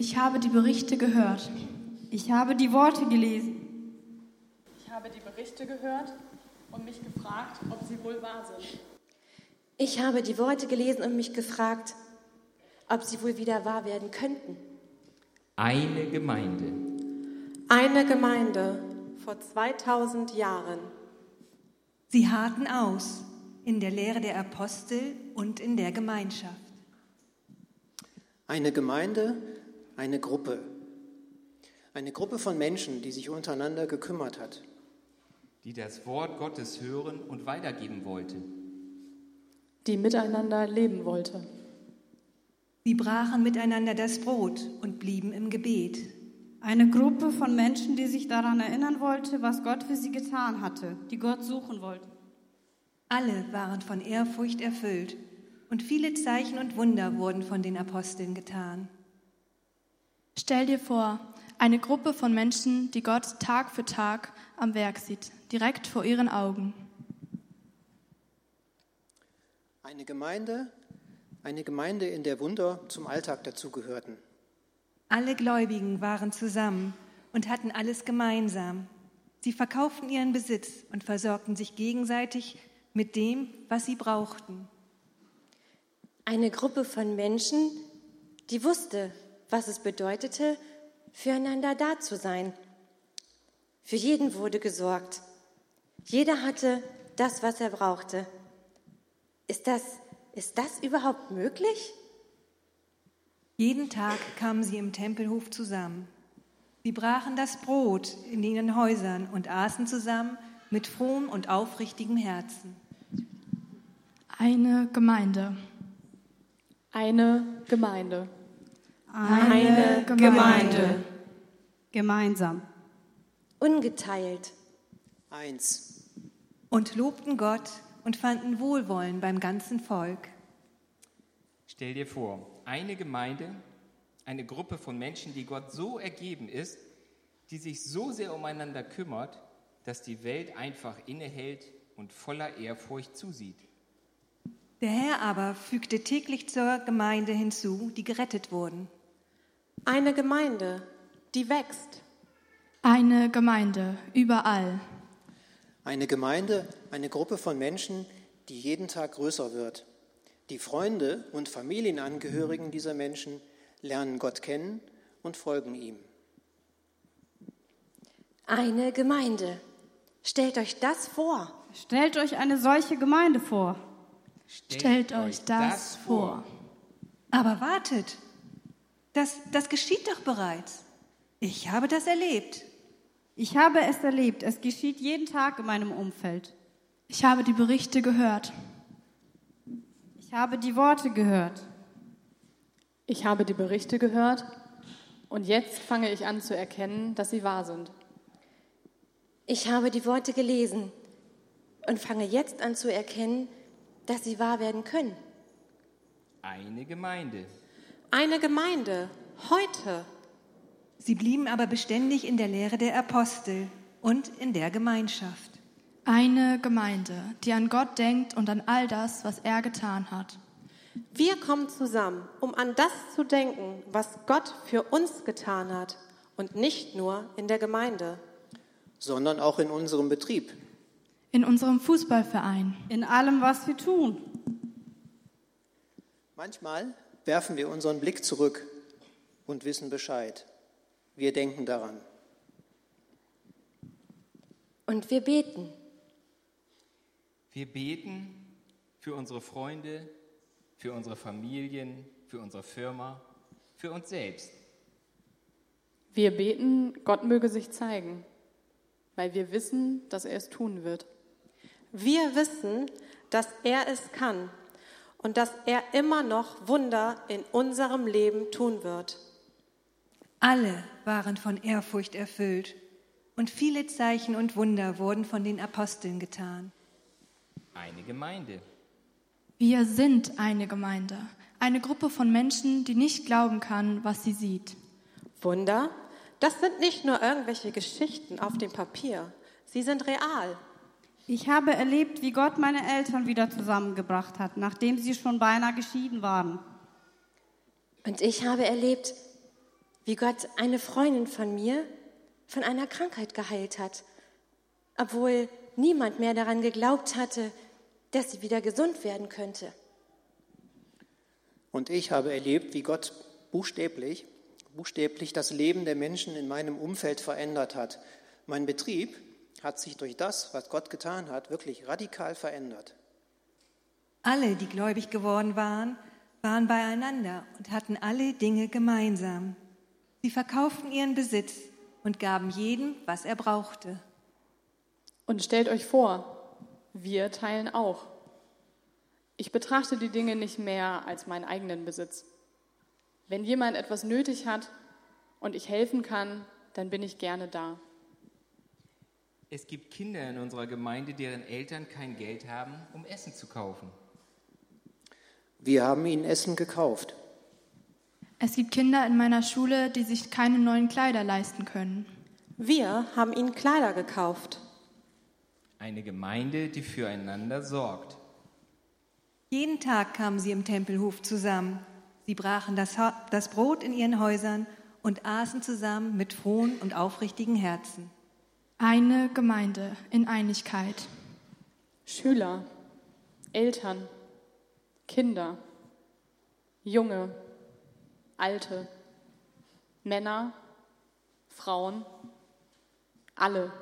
Ich habe die Berichte gehört. Ich habe die Worte gelesen. Ich habe die Berichte gehört und mich gefragt, ob sie wohl wahr sind. Ich habe die Worte gelesen und mich gefragt, ob sie wohl wieder wahr werden könnten. Eine Gemeinde. Eine Gemeinde vor 2000 Jahren. Sie harten aus in der Lehre der Apostel und in der Gemeinschaft. Eine Gemeinde, eine Gruppe. Eine Gruppe von Menschen, die sich untereinander gekümmert hat. Die das Wort Gottes hören und weitergeben wollte. Die miteinander leben wollte. Sie brachen miteinander das Brot und blieben im Gebet. Eine Gruppe von Menschen, die sich daran erinnern wollte, was Gott für sie getan hatte, die Gott suchen wollten. Alle waren von Ehrfurcht erfüllt und viele Zeichen und Wunder wurden von den Aposteln getan. Stell dir vor, eine Gruppe von Menschen, die Gott Tag für Tag am Werk sieht, direkt vor ihren Augen. Eine Gemeinde, eine Gemeinde, in der Wunder zum Alltag dazugehörten. Alle Gläubigen waren zusammen und hatten alles gemeinsam. Sie verkauften ihren Besitz und versorgten sich gegenseitig mit dem, was sie brauchten. Eine Gruppe von Menschen, die wusste, was es bedeutete, füreinander da zu sein. Für jeden wurde gesorgt. Jeder hatte das, was er brauchte. Ist das, ist das überhaupt möglich? Jeden Tag kamen sie im Tempelhof zusammen. Sie brachen das Brot in ihren Häusern und aßen zusammen mit frohem und aufrichtigem Herzen. Eine Gemeinde. Eine Gemeinde. Eine, Gemeinde. Gemeinde. Gemeinsam. Ungeteilt. Eins. Und lobten Gott und fanden Wohlwollen beim ganzen Volk. Stell dir vor, eine Gemeinde, eine Gruppe von Menschen, die Gott so ergeben ist, die sich so sehr umeinander kümmert, dass die Welt einfach innehält und voller Ehrfurcht zusieht. Der Herr aber fügte täglich zur Gemeinde hinzu, die gerettet wurden. Eine Gemeinde, die wächst. Eine Gemeinde, überall. Eine Gemeinde, eine Gruppe von Menschen, die jeden Tag größer wird. Die Freunde und Familienangehörigen dieser Menschen lernen Gott kennen und folgen ihm. Eine Gemeinde. Stellt euch das vor. Stellt euch eine solche Gemeinde vor. Stellt euch das vor. Aber wartet, das, das geschieht doch bereits. Ich habe das erlebt. Ich habe es erlebt. Es geschieht jeden Tag in meinem Umfeld. Ich habe die Berichte gehört. Ich habe die Worte gehört. Ich habe die Berichte gehört und jetzt fange ich an zu erkennen, dass sie wahr sind. Ich habe die Worte gelesen und fange jetzt an zu erkennen, dass sie wahr werden können. Eine Gemeinde. Eine Gemeinde, heute. Sie blieben aber beständig in der Lehre der Apostel und in der Gemeinschaft. Eine Gemeinde, die an Gott denkt und an all das, was er getan hat. Wir kommen zusammen, um an das zu denken, was Gott für uns getan hat und nicht nur in der Gemeinde. sondern auch in unserem Betrieb. In unserem Fußballverein. In allem, was wir tun. Manchmal werfen wir unseren Blick zurück und wissen Bescheid. Wir denken daran. Und wir beten. Wir beten für unsere Freunde, für unsere Familien, für unsere Firma, für uns selbst. Wir beten, Gott möge sich zeigen, weil wir wissen, dass er es tun wird. Wir wissen, dass er es kann und dass er immer noch Wunder in unserem Leben tun wird. Alle waren von Ehrfurcht erfüllt und viele Zeichen und Wunder wurden von den Aposteln getan. Eine Gemeinde. Wir sind eine Gemeinde. Eine Gruppe von Menschen, die nicht glauben kann, was sie sieht. Wunder, das sind nicht nur irgendwelche Geschichten auf dem Papier. Sie sind real. Ich habe erlebt, wie Gott meine Eltern wieder zusammengebracht hat, nachdem sie schon beinahe geschieden waren. Und ich habe erlebt, wie Gott eine Freundin von mir von einer Krankheit geheilt hat, obwohl niemand mehr daran geglaubt hatte, dass sie wieder gesund werden könnte. Und ich habe erlebt, wie Gott buchstäblich, buchstäblich das Leben der Menschen in meinem Umfeld verändert hat. Mein Betrieb hat sich durch das, was Gott getan hat, wirklich radikal verändert. Alle, die gläubig geworden waren, waren beieinander und hatten alle Dinge gemeinsam. Sie verkauften ihren Besitz und gaben jedem, was er brauchte. Und stellt euch vor, wir teilen auch. Ich betrachte die Dinge nicht mehr als meinen eigenen Besitz. Wenn jemand etwas nötig hat und ich helfen kann, dann bin ich gerne da. Es gibt Kinder in unserer Gemeinde, deren Eltern kein Geld haben, um Essen zu kaufen. Wir haben ihnen Essen gekauft. Es gibt Kinder in meiner Schule, die sich keine neuen Kleider leisten können. Wir haben ihnen Kleider gekauft. Eine Gemeinde, die füreinander sorgt. Jeden Tag kamen sie im Tempelhof zusammen. Sie brachen das, das Brot in ihren Häusern und aßen zusammen mit frohen und aufrichtigen Herzen. Eine Gemeinde in Einigkeit. Schüler, Eltern, Kinder, Junge, Alte, Männer, Frauen, alle.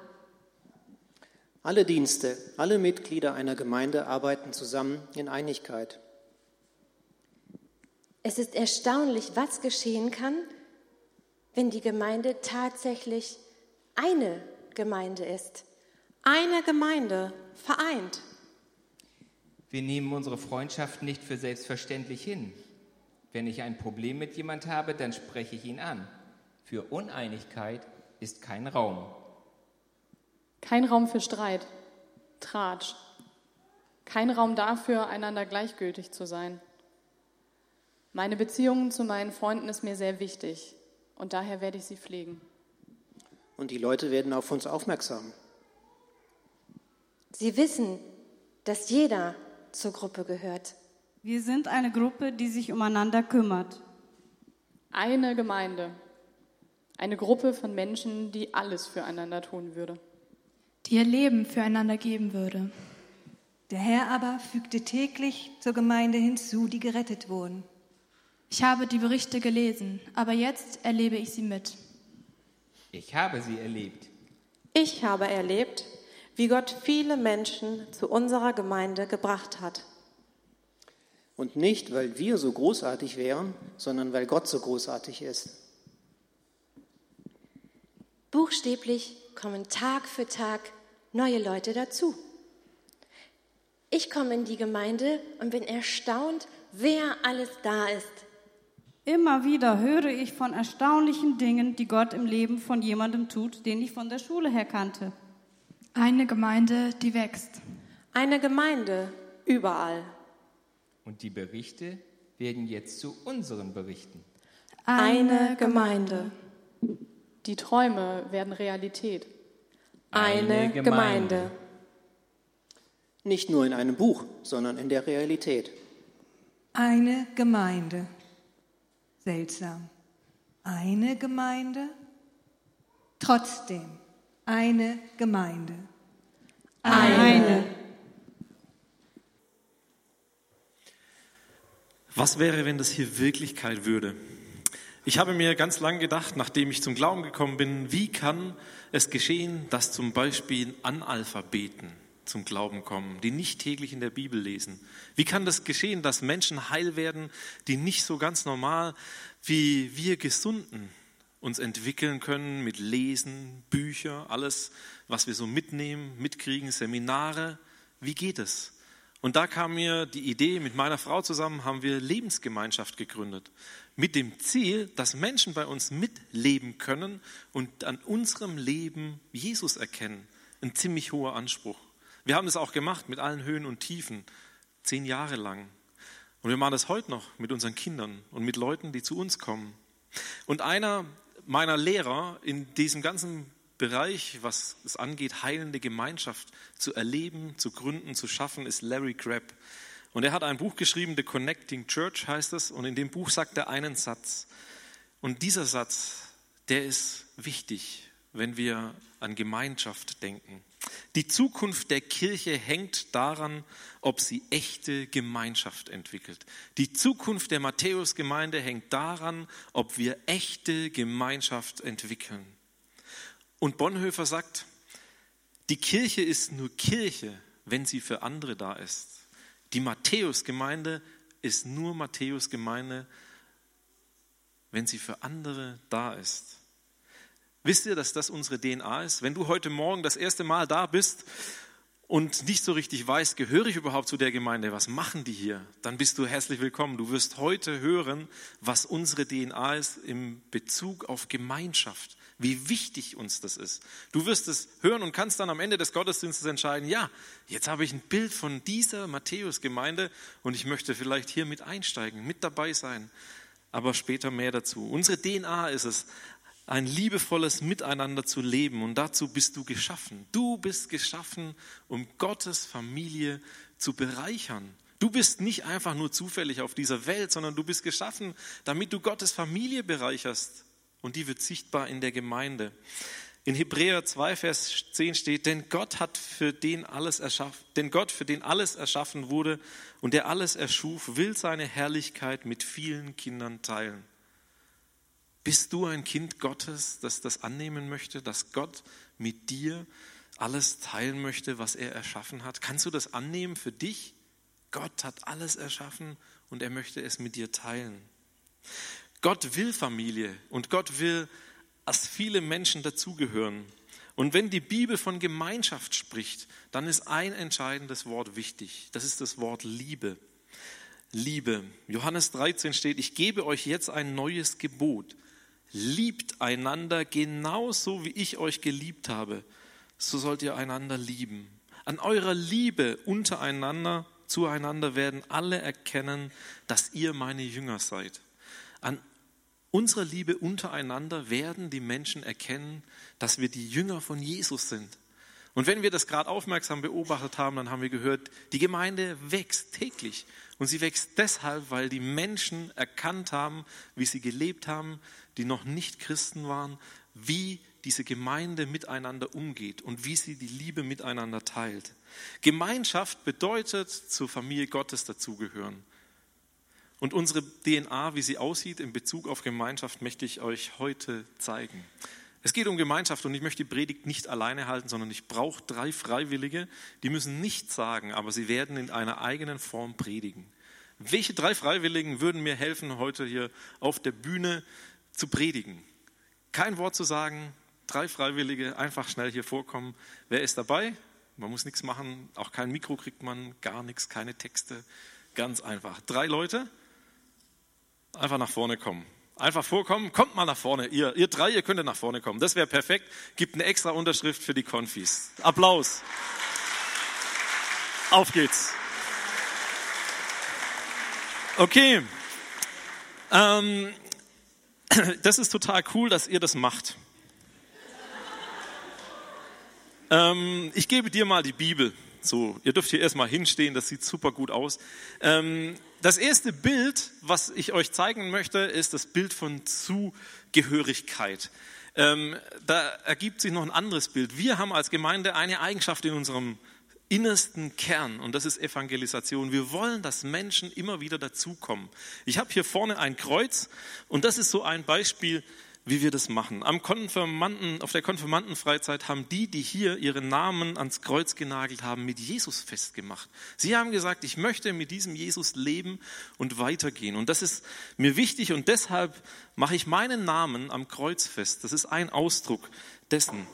Alle Dienste, alle Mitglieder einer Gemeinde arbeiten zusammen in Einigkeit. Es ist erstaunlich, was geschehen kann, wenn die Gemeinde tatsächlich eine Gemeinde ist. Eine Gemeinde, vereint. Wir nehmen unsere Freundschaft nicht für selbstverständlich hin. Wenn ich ein Problem mit jemand habe, dann spreche ich ihn an. Für Uneinigkeit ist kein Raum. Kein Raum für Streit, Tratsch. Kein Raum dafür, einander gleichgültig zu sein. Meine Beziehung zu meinen Freunden ist mir sehr wichtig und daher werde ich sie pflegen. Und die Leute werden auf uns aufmerksam. Sie wissen, dass jeder zur Gruppe gehört. Wir sind eine Gruppe, die sich umeinander kümmert. Eine Gemeinde, eine Gruppe von Menschen, die alles füreinander tun würde. die ihr Leben füreinander geben würde. Der Herr aber fügte täglich zur Gemeinde hinzu, die gerettet wurden. Ich habe die Berichte gelesen, aber jetzt erlebe ich sie mit. Ich habe sie erlebt. Ich habe erlebt, wie Gott viele Menschen zu unserer Gemeinde gebracht hat. Und nicht, weil wir so großartig wären, sondern weil Gott so großartig ist. Buchstäblich kommen Tag für Tag neue Leute dazu. Ich komme in die Gemeinde und bin erstaunt, wer alles da ist. Immer wieder höre ich von erstaunlichen Dingen, die Gott im Leben von jemandem tut, den ich von der Schule her kannte. Eine Gemeinde, die wächst. Eine Gemeinde, überall. Und die Berichte werden jetzt zu unseren Berichten. Eine Gemeinde. Die Träume werden Realität. Eine Gemeinde. Nicht nur in einem Buch, sondern in der Realität. Eine Gemeinde. Seltsam. Eine Gemeinde? Trotzdem, eine Gemeinde. Eine. Was wäre, wenn das hier Wirklichkeit würde? Ich habe mir ganz lang gedacht, nachdem ich zum Glauben gekommen bin, wie kann es geschehen, dass zum Beispiel Analphabeten zum Glauben kommen, die nicht täglich in der Bibel lesen? Wie kann das geschehen, dass Menschen heil werden, die nicht so ganz normal wie wir Gesunden uns entwickeln können mit Lesen, Bücher, alles, was wir so mitnehmen, mitkriegen, Seminare? Wie geht es? Und da kam mir die Idee, mit meiner Frau zusammen haben wir Lebensgemeinschaft gegründet. Mit dem Ziel, dass Menschen bei uns mitleben können und an unserem Leben Jesus erkennen. Ein ziemlich hoher Anspruch. Wir haben es auch gemacht mit allen Höhen und Tiefen, zehn Jahre lang. Und wir machen das heute noch mit unseren Kindern und mit Leuten, die zu uns kommen. Und einer meiner Lehrer in diesem ganzen Bereich, was es angeht, heilende Gemeinschaft zu erleben, zu gründen, zu schaffen, ist Larry Crabb. Und er hat ein Buch geschrieben, The Connecting Church heißt es, und in dem Buch sagt er einen Satz. Und dieser Satz, der ist wichtig, wenn wir an Gemeinschaft denken. Die Zukunft der Kirche hängt daran, ob sie echte Gemeinschaft entwickelt. Die Zukunft der Matthäus-Gemeinde hängt daran, ob wir echte Gemeinschaft entwickeln. Und Bonhoeffer sagt, die Kirche ist nur Kirche, wenn sie für andere da ist. Die Matthäus-Gemeinde ist nur Matthäus-Gemeinde, wenn sie für andere da ist. Wisst ihr, dass das unsere DNA ist? Wenn du heute Morgen das erste Mal da bist und nicht so richtig weißt, gehöre ich überhaupt zu der Gemeinde, was machen die hier, dann bist du herzlich willkommen. Du wirst heute hören, was unsere DNA ist im Bezug auf Gemeinschaft, wie wichtig uns das ist. Du wirst es hören und kannst dann am Ende des Gottesdienstes entscheiden, ja, jetzt habe ich ein Bild von dieser Matthäus-Gemeinde und ich möchte vielleicht hier mit einsteigen, mit dabei sein aber später mehr dazu. Unsere DNA ist es, ein liebevolles Miteinander zu leben. Und dazu bist du geschaffen. Du bist geschaffen, um Gottes Familie zu bereichern. Du bist nicht einfach nur zufällig auf dieser Welt, sondern du bist geschaffen, damit du Gottes Familie bereicherst. Und die wird sichtbar in der Gemeinde. In Hebräer 2, Vers 10 steht, denn Gott hat für den alles erschaffen, denn Gott, für den alles erschaffen wurde und der alles erschuf, will seine Herrlichkeit mit vielen Kindern teilen. Bist du ein Kind Gottes, das das annehmen möchte, dass Gott mit dir alles teilen möchte, was er erschaffen hat? Kannst du das annehmen für dich? Gott hat alles erschaffen und er möchte es mit dir teilen. Gott will Familie und Gott will, dass viele Menschen dazugehören. Und wenn die Bibel von Gemeinschaft spricht, dann ist ein entscheidendes Wort wichtig. Das ist das Wort Liebe. Liebe. Johannes 13 steht, ich gebe euch jetzt ein neues Gebot Liebt einander genauso, wie ich euch geliebt habe. So sollt ihr einander lieben. An eurer Liebe untereinander, zueinander werden alle erkennen, dass ihr meine Jünger seid. An unserer Liebe untereinander werden die Menschen erkennen, dass wir die Jünger von Jesus sind. Und wenn wir das gerade aufmerksam beobachtet haben, dann haben wir gehört, die Gemeinde wächst täglich. Und sie wächst deshalb, weil die Menschen erkannt haben, wie sie gelebt haben, die noch nicht Christen waren, wie diese Gemeinde miteinander umgeht und wie sie die Liebe miteinander teilt. Gemeinschaft bedeutet zur Familie Gottes dazugehören. Und unsere DNA, wie sie aussieht in Bezug auf Gemeinschaft, möchte ich euch heute zeigen. Es geht um Gemeinschaft und ich möchte die Predigt nicht alleine halten, sondern ich brauche drei Freiwillige, die müssen nichts sagen, aber sie werden in einer eigenen Form predigen. Welche drei Freiwilligen würden mir helfen, heute hier auf der Bühne zu predigen? Kein Wort zu sagen, drei Freiwillige, einfach schnell hier vorkommen. Wer ist dabei? Man muss nichts machen, auch kein Mikro kriegt man, gar nichts, keine Texte. Ganz einfach. Drei Leute, einfach nach vorne kommen. Einfach vorkommen, kommt mal nach vorne. Ihr, ihr drei, ihr könnt nach vorne kommen. Das wäre perfekt. Gibt eine extra Unterschrift für die Konfis. Applaus. Auf geht's. Okay. Ähm, das ist total cool, dass ihr das macht. Ähm, ich gebe dir mal die Bibel. So, ihr dürft hier erstmal hinstehen, das sieht super gut aus. Ähm, das erste Bild, was ich euch zeigen möchte, ist das Bild von Zugehörigkeit. Ähm, da ergibt sich noch ein anderes Bild. Wir haben als Gemeinde eine Eigenschaft in unserem innersten Kern und das ist Evangelisation. Wir wollen, dass Menschen immer wieder dazukommen. Ich habe hier vorne ein Kreuz und das ist so ein Beispiel, wie wir das machen. Am Konfirmanden, auf der Konfirmandenfreizeit haben die, die hier ihren Namen ans Kreuz genagelt haben, mit Jesus festgemacht. Sie haben gesagt, ich möchte mit diesem Jesus leben und weitergehen. Und das ist mir wichtig und deshalb mache ich meinen Namen am Kreuz fest. Das ist ein Ausdruck dessen.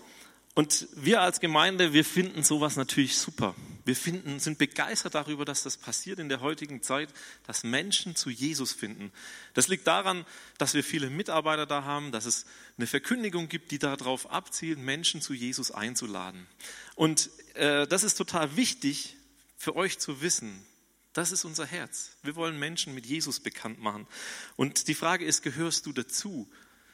Und wir als Gemeinde, wir finden sowas natürlich super. Wir finden, sind begeistert darüber, dass das passiert in der heutigen Zeit, dass Menschen zu Jesus finden. Das liegt daran, dass wir viele Mitarbeiter da haben, dass es eine Verkündigung gibt, die darauf abzielt, Menschen zu Jesus einzuladen. Und äh, das ist total wichtig für euch zu wissen. Das ist unser Herz. Wir wollen Menschen mit Jesus bekannt machen. Und die Frage ist, gehörst du dazu?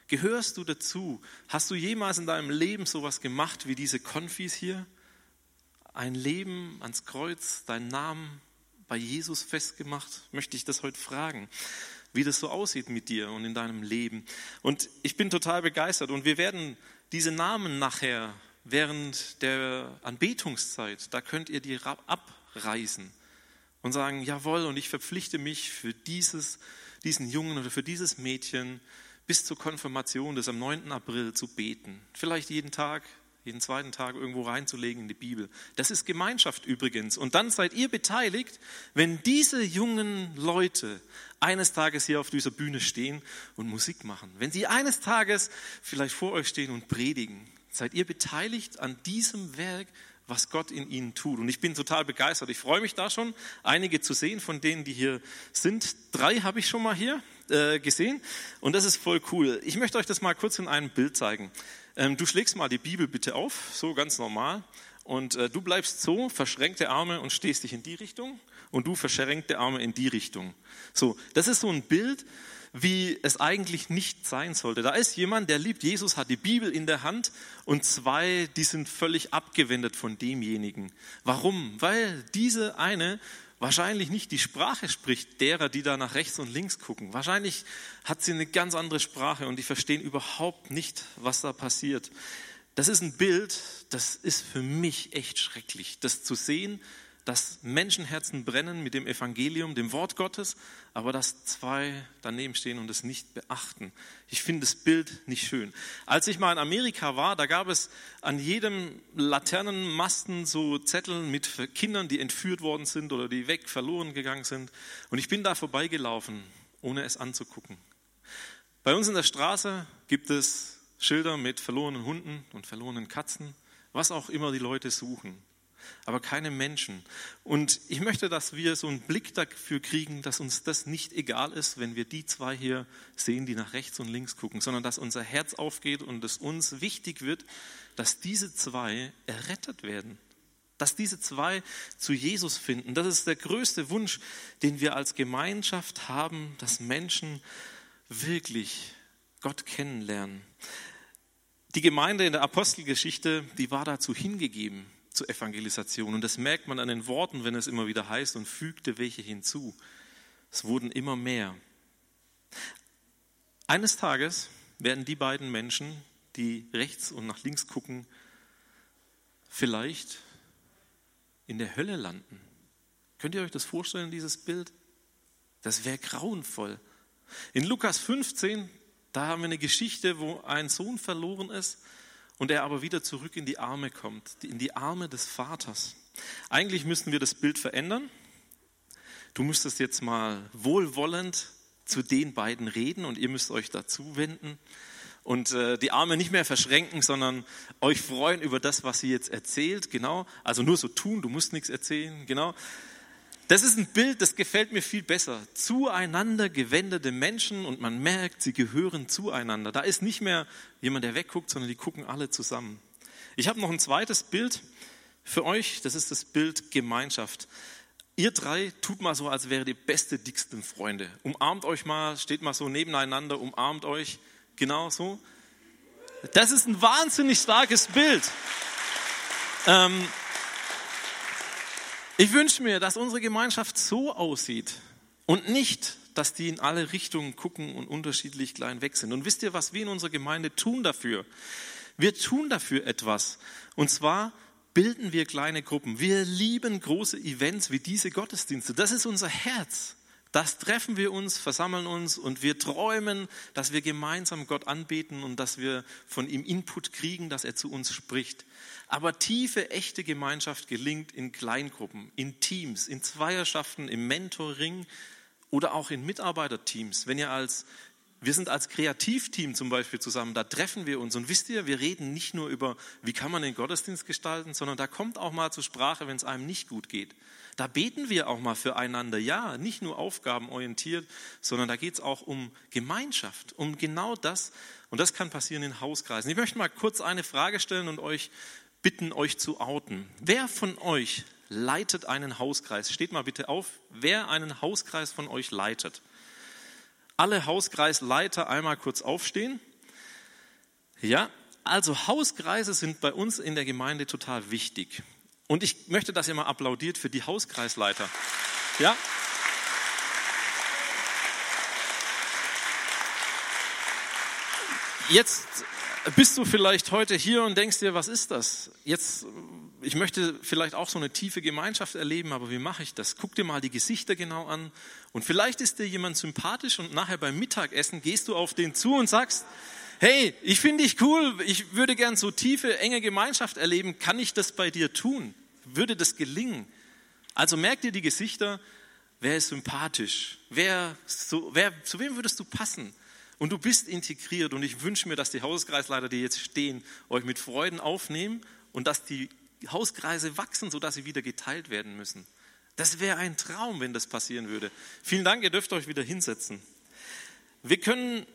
Gehörst du dazu? Hast du jemals in deinem Leben sowas gemacht wie diese Konfis hier? Ein Leben ans Kreuz, deinen Namen bei Jesus festgemacht? Möchte ich das heute fragen. wie das so aussieht mit dir und in deinem Leben. Und ich bin total begeistert und wir werden diese Namen nachher während der Anbetungszeit, da könnt ihr die abreißen und sagen, jawohl, und ich verpflichte mich für dieses, diesen Jungen oder für dieses Mädchen bis zur Konfirmation des am 9. April zu beten. Vielleicht jeden Tag, jeden zweiten Tag irgendwo reinzulegen in die Bibel. Das ist Gemeinschaft übrigens. Und dann seid ihr beteiligt, wenn diese jungen Leute eines Tages hier auf dieser Bühne stehen und Musik machen. Wenn sie eines Tages vielleicht vor euch stehen und predigen, seid ihr beteiligt an diesem Werk, was Gott in ihnen tut. Und ich bin total begeistert. Ich freue mich da schon, einige zu sehen von denen, die hier sind. Drei habe ich schon mal hier äh, gesehen und das ist voll cool. Ich möchte euch das mal kurz in einem Bild zeigen. Ähm, du schlägst mal die Bibel bitte auf, so ganz normal. Und äh, du bleibst so, verschränkte Arme und stehst dich in die Richtung und du verschränkte Arme in die Richtung. So, das ist so ein Bild, wie es eigentlich nicht sein sollte. Da ist jemand, der liebt Jesus, hat die Bibel in der Hand und zwei, die sind völlig abgewendet von demjenigen. Warum? Weil diese eine wahrscheinlich nicht die Sprache spricht derer, die da nach rechts und links gucken. Wahrscheinlich hat sie eine ganz andere Sprache und die verstehen überhaupt nicht, was da passiert. Das ist ein Bild, das ist für mich echt schrecklich, das zu sehen, dass Menschenherzen brennen mit dem Evangelium, dem Wort Gottes, aber dass zwei daneben stehen und es nicht beachten. Ich finde das Bild nicht schön. Als ich mal in Amerika war, da gab es an jedem Laternenmasten so Zettel mit Kindern, die entführt worden sind oder die weg verloren gegangen sind. Und ich bin da vorbeigelaufen, ohne es anzugucken. Bei uns in der Straße gibt es Schilder mit verlorenen Hunden und verlorenen Katzen, was auch immer die Leute suchen aber keine Menschen. Und ich möchte, dass wir so einen Blick dafür kriegen, dass uns das nicht egal ist, wenn wir die zwei hier sehen, die nach rechts und links gucken, sondern dass unser Herz aufgeht und es uns wichtig wird, dass diese zwei errettet werden. Dass diese zwei zu Jesus finden. Das ist der größte Wunsch, den wir als Gemeinschaft haben, dass Menschen wirklich Gott kennenlernen. Die Gemeinde in der Apostelgeschichte, die war dazu hingegeben zur Evangelisation. Und das merkt man an den Worten, wenn es immer wieder heißt, und fügte welche hinzu. Es wurden immer mehr. Eines Tages werden die beiden Menschen, die rechts und nach links gucken, vielleicht in der Hölle landen. Könnt ihr euch das vorstellen, dieses Bild? Das wäre grauenvoll. In Lukas 15, da haben wir eine Geschichte, wo ein Sohn verloren ist und er aber wieder zurück in die Arme kommt, in die Arme des Vaters. Eigentlich müssten wir das Bild verändern. Du müsstest jetzt mal wohlwollend zu den beiden reden und ihr müsst euch dazu wenden und äh, die Arme nicht mehr verschränken, sondern euch freuen über das, was sie jetzt erzählt. Genau, also nur so tun, du musst nichts erzählen. Genau, das ist ein Bild, das gefällt mir viel besser. Zueinander gewendete Menschen und man merkt, sie gehören zueinander. Da ist nicht mehr jemand, der wegguckt, sondern die gucken alle zusammen. Ich habe noch ein zweites Bild für euch. Das ist das Bild Gemeinschaft. Ihr drei tut mal so, als wäre die beste, dicksten Freunde. Umarmt euch mal, steht mal so nebeneinander, umarmt euch. Genau so. Das ist ein wahnsinnig starkes Bild. Ähm, ich wünsche mir, dass unsere Gemeinschaft so aussieht und nicht, dass die in alle Richtungen gucken und unterschiedlich klein weg sind. Und wisst ihr, was wir in unserer Gemeinde tun dafür? Wir tun dafür etwas. Und zwar bilden wir kleine Gruppen. Wir lieben große Events wie diese Gottesdienste. Das ist unser Herz. Das treffen wir uns, versammeln uns und wir träumen, dass wir gemeinsam Gott anbeten und dass wir von ihm Input kriegen, dass er zu uns spricht. Aber tiefe, echte Gemeinschaft gelingt in Kleingruppen, in Teams, in Zweierschaften, im Mentoring oder auch in Mitarbeiterteams. Wenn ihr als wir sind als Kreativteam zum Beispiel zusammen, da treffen wir uns und wisst ihr, wir reden nicht nur über, wie kann man den Gottesdienst gestalten, sondern da kommt auch mal zur Sprache, wenn es einem nicht gut geht. Da beten wir auch mal füreinander, ja, nicht nur aufgabenorientiert, sondern da geht es auch um Gemeinschaft, um genau das. Und das kann passieren in Hauskreisen. Ich möchte mal kurz eine Frage stellen und euch bitten, euch zu outen. Wer von euch leitet einen Hauskreis? Steht mal bitte auf, wer einen Hauskreis von euch leitet alle Hauskreisleiter einmal kurz aufstehen. Ja, also Hauskreise sind bei uns in der Gemeinde total wichtig. Und ich möchte, dass ihr mal applaudiert für die Hauskreisleiter. Ja? Jetzt bist du vielleicht heute hier und denkst dir, was ist das? Jetzt, ich möchte vielleicht auch so eine tiefe Gemeinschaft erleben, aber wie mache ich das? Guck dir mal die Gesichter genau an und vielleicht ist dir jemand sympathisch und nachher beim Mittagessen gehst du auf den zu und sagst, hey, ich finde dich cool, ich würde gern so tiefe, enge Gemeinschaft erleben, kann ich das bei dir tun? Würde das gelingen? Also merk dir die Gesichter, wer ist sympathisch, wer, so, wer, zu wem würdest du passen? Und du bist integriert und ich wünsche mir, dass die Hauskreisleiter, die jetzt stehen, euch mit Freuden aufnehmen und dass die Hauskreise wachsen, sodass sie wieder geteilt werden müssen. Das wäre ein Traum, wenn das passieren würde. Vielen Dank, ihr dürft euch wieder hinsetzen. Wir können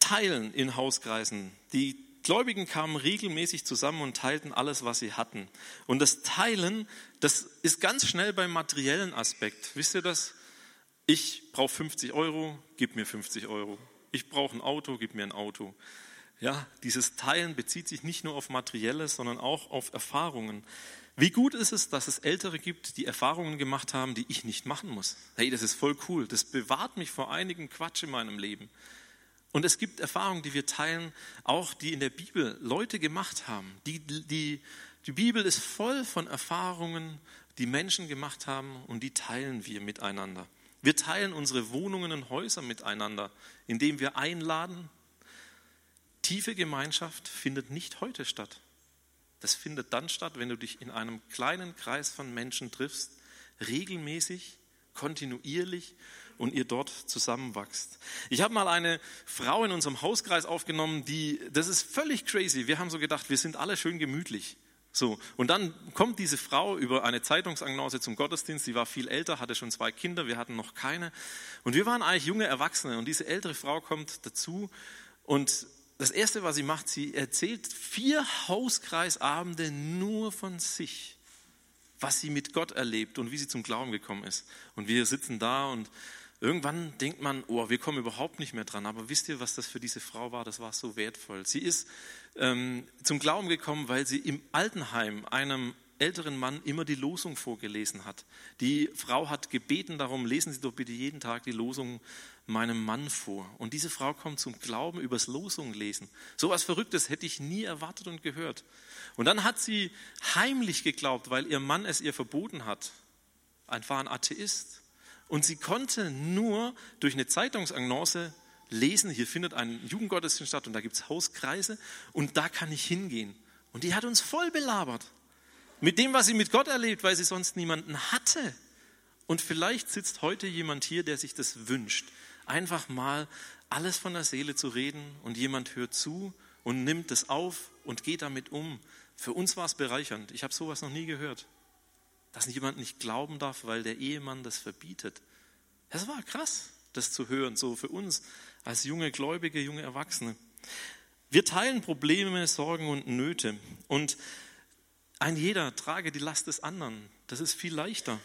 teilen in Hauskreisen. Die Gläubigen kamen regelmäßig zusammen und teilten alles, was sie hatten. Und das Teilen, das ist ganz schnell beim materiellen Aspekt. Wisst ihr das? Ich brauche 50 Euro, gib mir 50 Euro. Ich brauche ein Auto, gib mir ein Auto. Ja, dieses Teilen bezieht sich nicht nur auf Materielles, sondern auch auf Erfahrungen. Wie gut ist es, dass es Ältere gibt, die Erfahrungen gemacht haben, die ich nicht machen muss. Hey, das ist voll cool. Das bewahrt mich vor einigen Quatsch in meinem Leben. Und es gibt Erfahrungen, die wir teilen, auch die in der Bibel Leute gemacht haben. Die, die, die Bibel ist voll von Erfahrungen, die Menschen gemacht haben und die teilen wir miteinander. Wir teilen unsere Wohnungen und Häuser miteinander, indem wir einladen. Tiefe Gemeinschaft findet nicht heute statt. Das findet dann statt, wenn du dich in einem kleinen Kreis von Menschen triffst, regelmäßig, kontinuierlich und ihr dort zusammenwachst. Ich habe mal eine Frau in unserem Hauskreis aufgenommen, die, das ist völlig crazy. Wir haben so gedacht, wir sind alle schön gemütlich. So, und dann kommt diese Frau über eine Zeitungsagnose zum Gottesdienst. Sie war viel älter, hatte schon zwei Kinder, wir hatten noch keine. Und wir waren eigentlich junge Erwachsene. Und diese ältere Frau kommt dazu. Und das Erste, was sie macht, sie erzählt vier Hauskreisabende nur von sich, was sie mit Gott erlebt und wie sie zum Glauben gekommen ist. Und wir sitzen da und Irgendwann denkt man, oh, wir kommen überhaupt nicht mehr dran. Aber wisst ihr, was das für diese Frau war? Das war so wertvoll. Sie ist ähm, zum Glauben gekommen, weil sie im Altenheim einem älteren Mann immer die Losung vorgelesen hat. Die Frau hat gebeten darum, lesen Sie doch bitte jeden Tag die Losung meinem Mann vor. Und diese Frau kommt zum Glauben übers Losung lesen. So was Verrücktes hätte ich nie erwartet und gehört. Und dann hat sie heimlich geglaubt, weil ihr Mann es ihr verboten hat. Ein war ein Atheist. Und sie konnte nur durch eine Zeitungsannonce lesen, hier findet ein Jugendgottesdienst statt und da gibt es Hauskreise und da kann ich hingehen. Und die hat uns voll belabert mit dem, was sie mit Gott erlebt, weil sie sonst niemanden hatte. Und vielleicht sitzt heute jemand hier, der sich das wünscht, einfach mal alles von der Seele zu reden und jemand hört zu und nimmt es auf und geht damit um. Für uns war es bereichernd. Ich habe sowas noch nie gehört dass jemand nicht glauben darf, weil der Ehemann das verbietet. Das war krass, das zu hören, so für uns als junge Gläubige, junge Erwachsene. Wir teilen Probleme, Sorgen und Nöte. Und ein jeder trage die Last des anderen. Das ist viel leichter.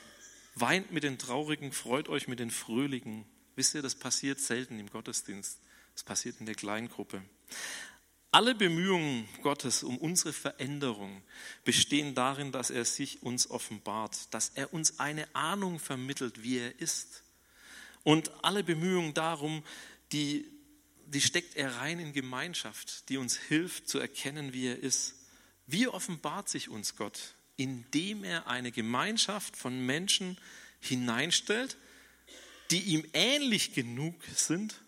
Weint mit den Traurigen, freut euch mit den Fröhlichen. Wisst ihr, das passiert selten im Gottesdienst. Das passiert in der Kleingruppe. Alle Bemühungen Gottes um unsere Veränderung bestehen darin, dass er sich uns offenbart, dass er uns eine Ahnung vermittelt, wie er ist. Und alle Bemühungen darum, die, die steckt er rein in Gemeinschaft, die uns hilft zu erkennen, wie er ist. Wie offenbart sich uns Gott? Indem er eine Gemeinschaft von Menschen hineinstellt, die ihm ähnlich genug sind,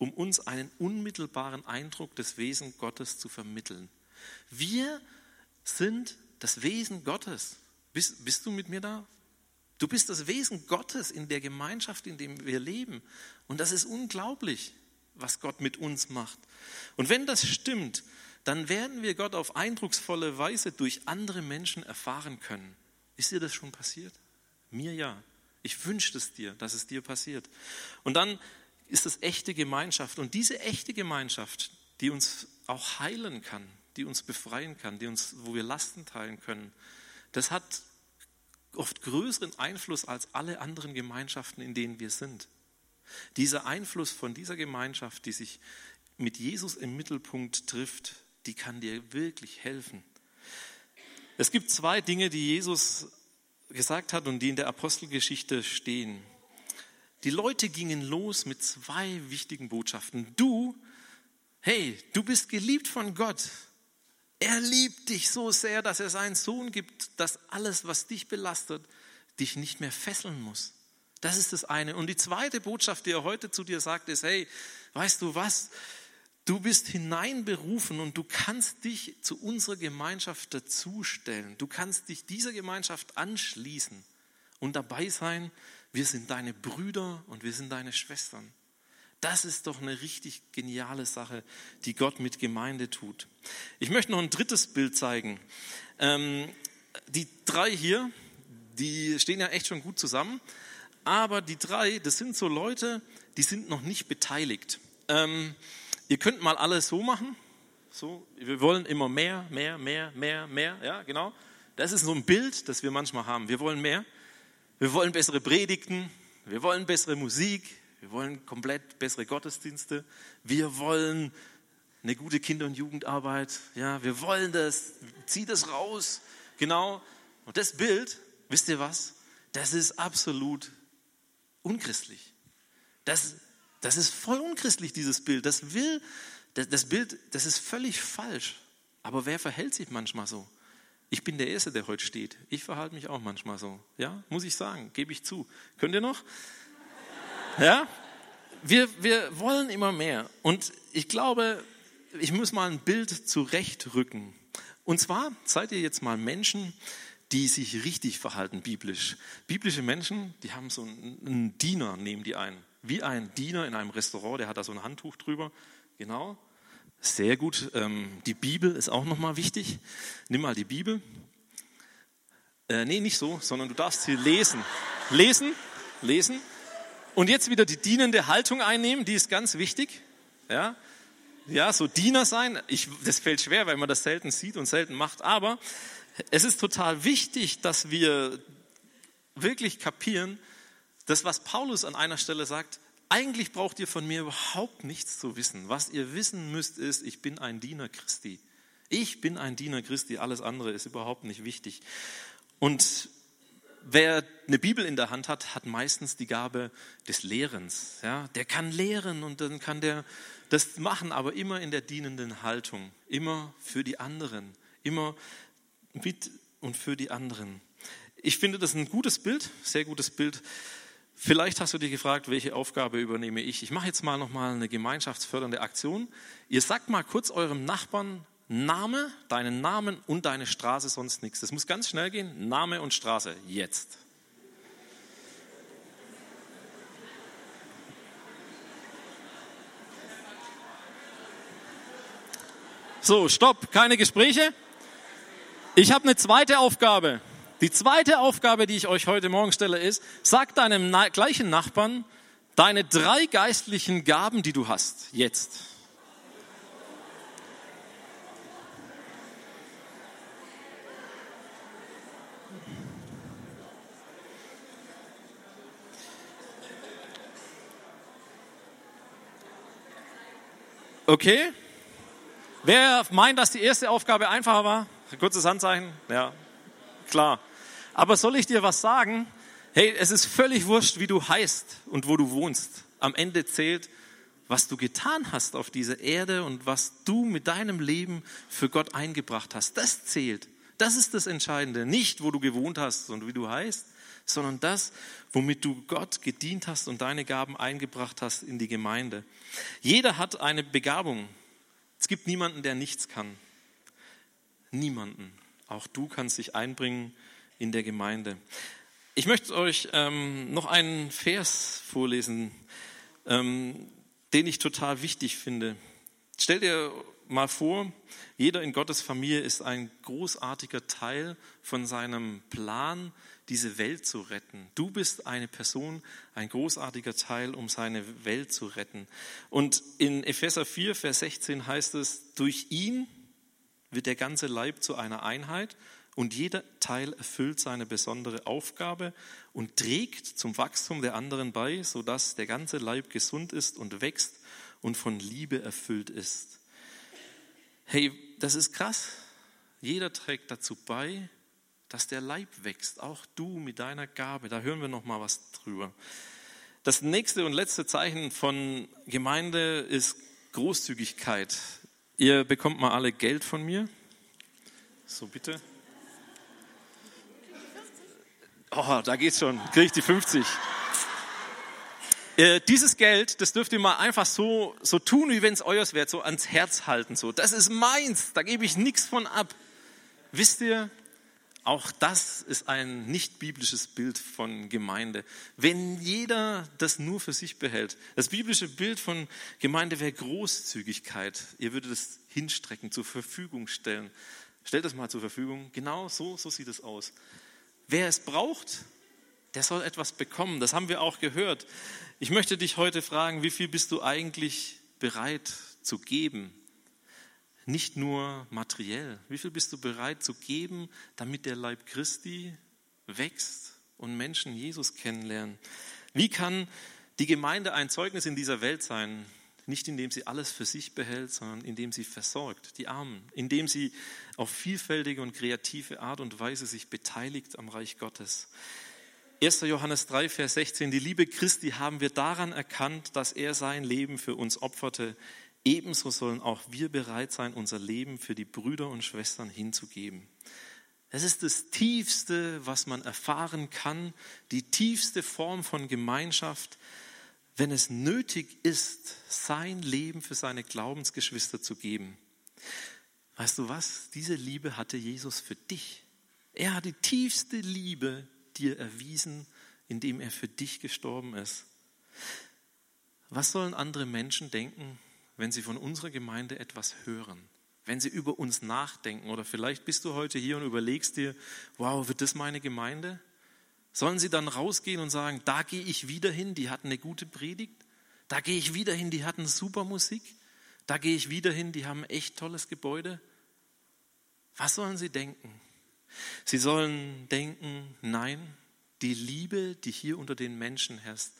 um uns einen unmittelbaren Eindruck des Wesen Gottes zu vermitteln. Wir sind das Wesen Gottes. Bist, bist du mit mir da? Du bist das Wesen Gottes in der Gemeinschaft, in der wir leben. Und das ist unglaublich, was Gott mit uns macht. Und wenn das stimmt, dann werden wir Gott auf eindrucksvolle Weise durch andere Menschen erfahren können. Ist dir das schon passiert? Mir ja. Ich wünsche es dir, dass es dir passiert. Und dann ist es echte Gemeinschaft. Und diese echte Gemeinschaft, die uns auch heilen kann, die uns befreien kann, die uns, wo wir Lasten teilen können, das hat oft größeren Einfluss als alle anderen Gemeinschaften, in denen wir sind. Dieser Einfluss von dieser Gemeinschaft, die sich mit Jesus im Mittelpunkt trifft, die kann dir wirklich helfen. Es gibt zwei Dinge, die Jesus gesagt hat und die in der Apostelgeschichte stehen. Die Leute gingen los mit zwei wichtigen Botschaften. Du Hey, du bist geliebt von Gott. Er liebt dich so sehr, dass er seinen Sohn gibt, dass alles, was dich belastet, dich nicht mehr fesseln muss. Das ist das eine. Und die zweite Botschaft, die er heute zu dir sagt, ist, hey, weißt du was? Du bist hineinberufen und du kannst dich zu unserer Gemeinschaft dazustellen. Du kannst dich dieser Gemeinschaft anschließen und dabei sein. Wir sind deine Brüder und wir sind deine Schwestern. Das ist doch eine richtig geniale Sache, die Gott mit Gemeinde tut. Ich möchte noch ein drittes Bild zeigen. Ähm, die drei hier, die stehen ja echt schon gut zusammen. Aber die drei, das sind so Leute, die sind noch nicht beteiligt. Ähm, ihr könnt mal alles so machen. So, wir wollen immer mehr, mehr, mehr, mehr, mehr. Ja, genau. Das ist so ein Bild, das wir manchmal haben. Wir wollen mehr. Wir wollen bessere Predigten. Wir wollen bessere Musik. Wir wollen komplett bessere Gottesdienste. Wir wollen eine gute Kinder- und Jugendarbeit. Ja, wir wollen das. Zieh das raus. Genau. Und das Bild, wisst ihr was? Das ist absolut unchristlich. Das, das ist voll unchristlich, dieses Bild. Das will, das, das Bild, das ist völlig falsch. Aber wer verhält sich manchmal so? Ich bin der Erste, der heute steht. Ich verhalte mich auch manchmal so. Ja, muss ich sagen, gebe ich zu. Könnt ihr noch? Ja? Wir, wir wollen immer mehr. Und ich glaube, ich muss mal ein Bild zurechtrücken. Und zwar seid ihr jetzt mal Menschen, die sich richtig verhalten biblisch. Biblische Menschen, die haben so einen, einen Diener, nehmen die ein. Wie ein Diener in einem Restaurant, der hat da so ein Handtuch drüber. Genau. Sehr gut. Ähm, die Bibel ist auch nochmal wichtig. Nimm mal die Bibel. Äh, nee, nicht so, sondern du darfst sie lesen. Lesen, lesen. Und jetzt wieder die dienende Haltung einnehmen, die ist ganz wichtig. Ja, ja so Diener sein. Ich, das fällt schwer, weil man das selten sieht und selten macht. Aber es ist total wichtig, dass wir wirklich kapieren, das, was Paulus an einer Stelle sagt, eigentlich braucht ihr von mir überhaupt nichts zu wissen. Was ihr wissen müsst, ist, ich bin ein Diener Christi. Ich bin ein Diener Christi, alles andere ist überhaupt nicht wichtig. Und wer eine Bibel in der Hand hat, hat meistens die Gabe des Lehrens. Ja, der kann lehren und dann kann der das machen, aber immer in der dienenden Haltung, immer für die anderen, immer mit und für die anderen. Ich finde das ein gutes Bild, sehr gutes Bild. Vielleicht hast du dich gefragt, welche Aufgabe übernehme ich? Ich mache jetzt mal noch mal eine gemeinschaftsfördernde Aktion. Ihr sagt mal kurz eurem Nachbarn Name, deinen Namen und deine Straße, sonst nichts. Das muss ganz schnell gehen. Name und Straße, jetzt. So, stopp, keine Gespräche. Ich habe eine zweite Aufgabe. Die zweite Aufgabe, die ich euch heute Morgen stelle, ist, sag deinem gleichen Nachbarn deine drei geistlichen Gaben, die du hast, jetzt. Okay? Wer meint, dass die erste Aufgabe einfacher war? Kurzes Handzeichen? Ja, klar. Aber soll ich dir was sagen? Hey, es ist völlig wurscht, wie du heißt und wo du wohnst. Am Ende zählt, was du getan hast auf dieser Erde und was du mit deinem Leben für Gott eingebracht hast. Das zählt. Das ist das Entscheidende. Nicht, wo du gewohnt hast und wie du heißt, sondern das, womit du Gott gedient hast und deine Gaben eingebracht hast in die Gemeinde. Jeder hat eine Begabung. Es gibt niemanden, der nichts kann. Niemanden. Auch du kannst dich einbringen in der Gemeinde. Ich möchte euch ähm, noch einen Vers vorlesen, ähm, den ich total wichtig finde. Stell dir mal vor, jeder in Gottes Familie ist ein großartiger Teil von seinem Plan, diese Welt zu retten. Du bist eine Person, ein großartiger Teil, um seine Welt zu retten. Und in Epheser 4, Vers 16 heißt es, durch ihn wird der ganze Leib zu einer Einheit und jeder Teil erfüllt seine besondere Aufgabe und trägt zum Wachstum der anderen bei, sodass der ganze Leib gesund ist und wächst und von Liebe erfüllt ist. Hey, das ist krass. Jeder trägt dazu bei, dass der Leib wächst, auch du mit deiner Gabe. Da hören wir noch mal was drüber. Das nächste und letzte Zeichen von Gemeinde ist Großzügigkeit. Ihr bekommt mal alle Geld von mir. So, bitte. Oh, da geht's schon. Kriege ich die 50. Äh, dieses Geld, das dürft ihr mal einfach so, so tun, wie wenn es euers wäre, so ans Herz halten. So, das ist meins, da gebe ich nichts von ab. Wisst ihr, auch das ist ein nicht biblisches Bild von Gemeinde. Wenn jeder das nur für sich behält. Das biblische Bild von Gemeinde wäre Großzügigkeit. Ihr würdet es hinstrecken, zur Verfügung stellen. Stellt das mal zur Verfügung. Genau so, so sieht es aus. Wer es braucht, der soll etwas bekommen. Das haben wir auch gehört. Ich möchte dich heute fragen, wie viel bist du eigentlich bereit zu geben? Nicht nur materiell. Wie viel bist du bereit zu geben, damit der Leib Christi wächst und Menschen Jesus kennenlernen? Wie kann die Gemeinde ein Zeugnis in dieser Welt sein? Nicht indem sie alles für sich behält, sondern indem sie versorgt, die Armen, indem sie auf vielfältige und kreative Art und Weise sich beteiligt am Reich Gottes. 1. Johannes 3, Vers 16, die Liebe Christi haben wir daran erkannt, dass er sein Leben für uns opferte. Ebenso sollen auch wir bereit sein, unser Leben für die Brüder und Schwestern hinzugeben. Es ist das Tiefste, was man erfahren kann, die tiefste Form von Gemeinschaft, wenn es nötig ist, sein Leben für seine Glaubensgeschwister zu geben. Weißt du was? Diese Liebe hatte Jesus für dich. Er hat die tiefste Liebe dir erwiesen, indem er für dich gestorben ist. Was sollen andere Menschen denken, wenn sie von unserer Gemeinde etwas hören? Wenn sie über uns nachdenken? Oder vielleicht bist du heute hier und überlegst dir, wow, wird das meine Gemeinde? Sollen sie dann rausgehen und sagen, da gehe ich wieder hin, die hatten eine gute Predigt? Da gehe ich wieder hin, die hatten super Musik? Da gehe ich wieder hin, die haben echt tolles Gebäude? Was sollen sie denken? Sie sollen denken, nein, die Liebe, die hier unter den Menschen herrscht,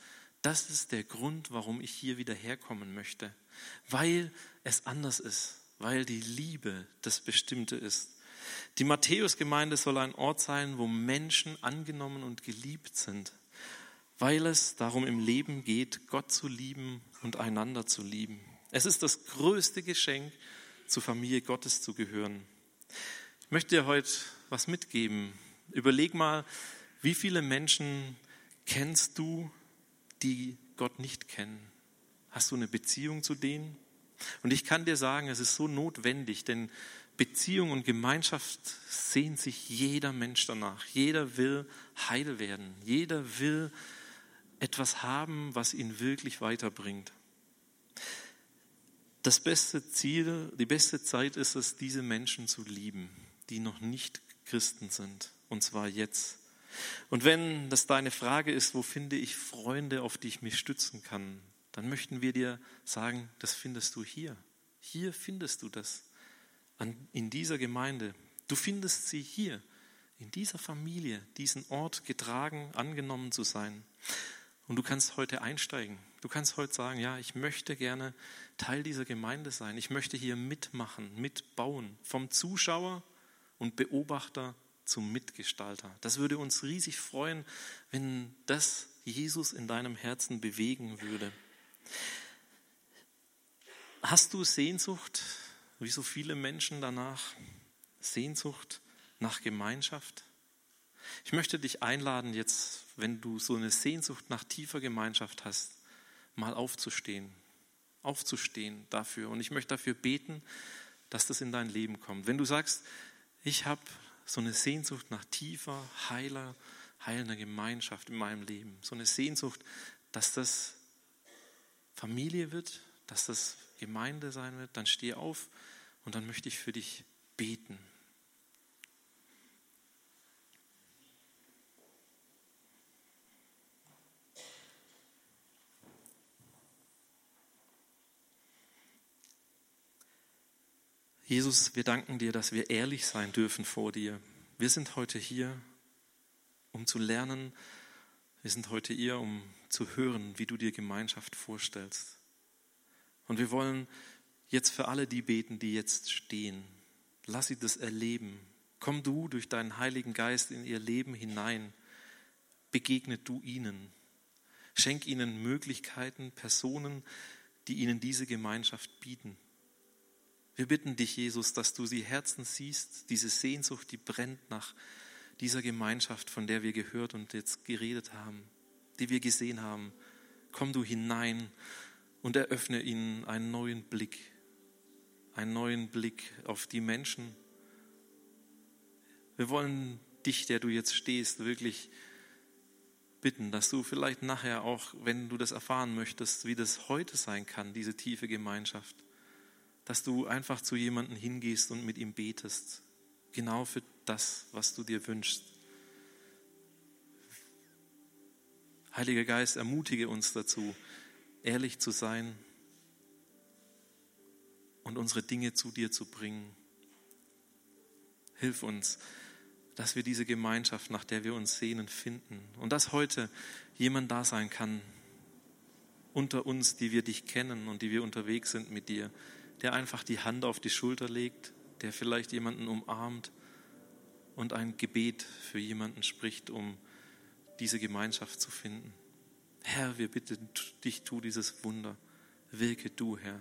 das ist der Grund, warum ich hier wieder herkommen möchte, weil es anders ist, weil die Liebe das Bestimmte ist. Die Matthäusgemeinde soll ein Ort sein, wo Menschen angenommen und geliebt sind, weil es darum im Leben geht, Gott zu lieben und einander zu lieben. Es ist das größte Geschenk, zur Familie Gottes zu gehören. Ich möchte dir heute was mitgeben. Überleg mal, wie viele Menschen kennst du, die Gott nicht kennen? Hast du eine Beziehung zu denen? Und ich kann dir sagen, es ist so notwendig, denn Beziehung und Gemeinschaft sehnt sich jeder Mensch danach. Jeder will heil werden. Jeder will etwas haben, was ihn wirklich weiterbringt. Das beste Ziel, die beste Zeit ist es, diese Menschen zu lieben, die noch nicht Christen sind. Und zwar jetzt. Und wenn das deine Frage ist, wo finde ich Freunde, auf die ich mich stützen kann, dann möchten wir dir sagen, das findest du hier. Hier findest du das. In dieser Gemeinde. Du findest sie hier, in dieser Familie, diesen Ort getragen, angenommen zu sein. Und du kannst heute einsteigen. Du kannst heute sagen, ja, ich möchte gerne Teil dieser Gemeinde sein. Ich möchte hier mitmachen, mitbauen. Vom Zuschauer und Beobachter zum Mitgestalter. Das würde uns riesig freuen, wenn das Jesus in deinem Herzen bewegen würde. Hast du Sehnsucht, wie so viele Menschen danach, Sehnsucht nach Gemeinschaft? Ich möchte dich einladen, jetzt, wenn du so eine Sehnsucht nach tiefer Gemeinschaft hast, mal aufzustehen, aufzustehen dafür. Und ich möchte dafür beten, dass das in dein Leben kommt. Wenn du sagst, ich habe so eine Sehnsucht nach tiefer, heiler, heilender Gemeinschaft in meinem Leben. So eine Sehnsucht, dass das Familie wird, dass das Gemeinde sein wird. Dann steh auf und dann möchte ich für dich beten. Jesus, wir danken dir, dass wir ehrlich sein dürfen vor dir. Wir sind heute hier, um zu lernen. Wir sind heute hier, um zu hören, wie du dir Gemeinschaft vorstellst. Und wir wollen jetzt für alle die beten, die jetzt stehen. Lass sie das erleben. Komm du durch deinen Heiligen Geist in ihr Leben hinein. Begegne du ihnen. Schenk ihnen Möglichkeiten, Personen, die ihnen diese Gemeinschaft bieten. Wir bitten dich, Jesus, dass du die Herzen siehst, diese Sehnsucht, die brennt nach dieser Gemeinschaft, von der wir gehört und jetzt geredet haben, die wir gesehen haben. Komm du hinein und eröffne ihnen einen neuen Blick, einen neuen Blick auf die Menschen. Wir wollen dich, der du jetzt stehst, wirklich bitten, dass du vielleicht nachher auch, wenn du das erfahren möchtest, wie das heute sein kann, diese tiefe Gemeinschaft, dass du einfach zu jemandem hingehst und mit ihm betest, genau für das, was du dir wünschst. Heiliger Geist, ermutige uns dazu, ehrlich zu sein und unsere Dinge zu dir zu bringen. Hilf uns, dass wir diese Gemeinschaft, nach der wir uns sehnen, finden. Und dass heute jemand da sein kann unter uns, die wir dich kennen und die wir unterwegs sind mit dir, der einfach die Hand auf die Schulter legt, der vielleicht jemanden umarmt und ein Gebet für jemanden spricht, um diese Gemeinschaft zu finden. Herr, wir bitten dich, tu dieses Wunder. Wirke du, Herr.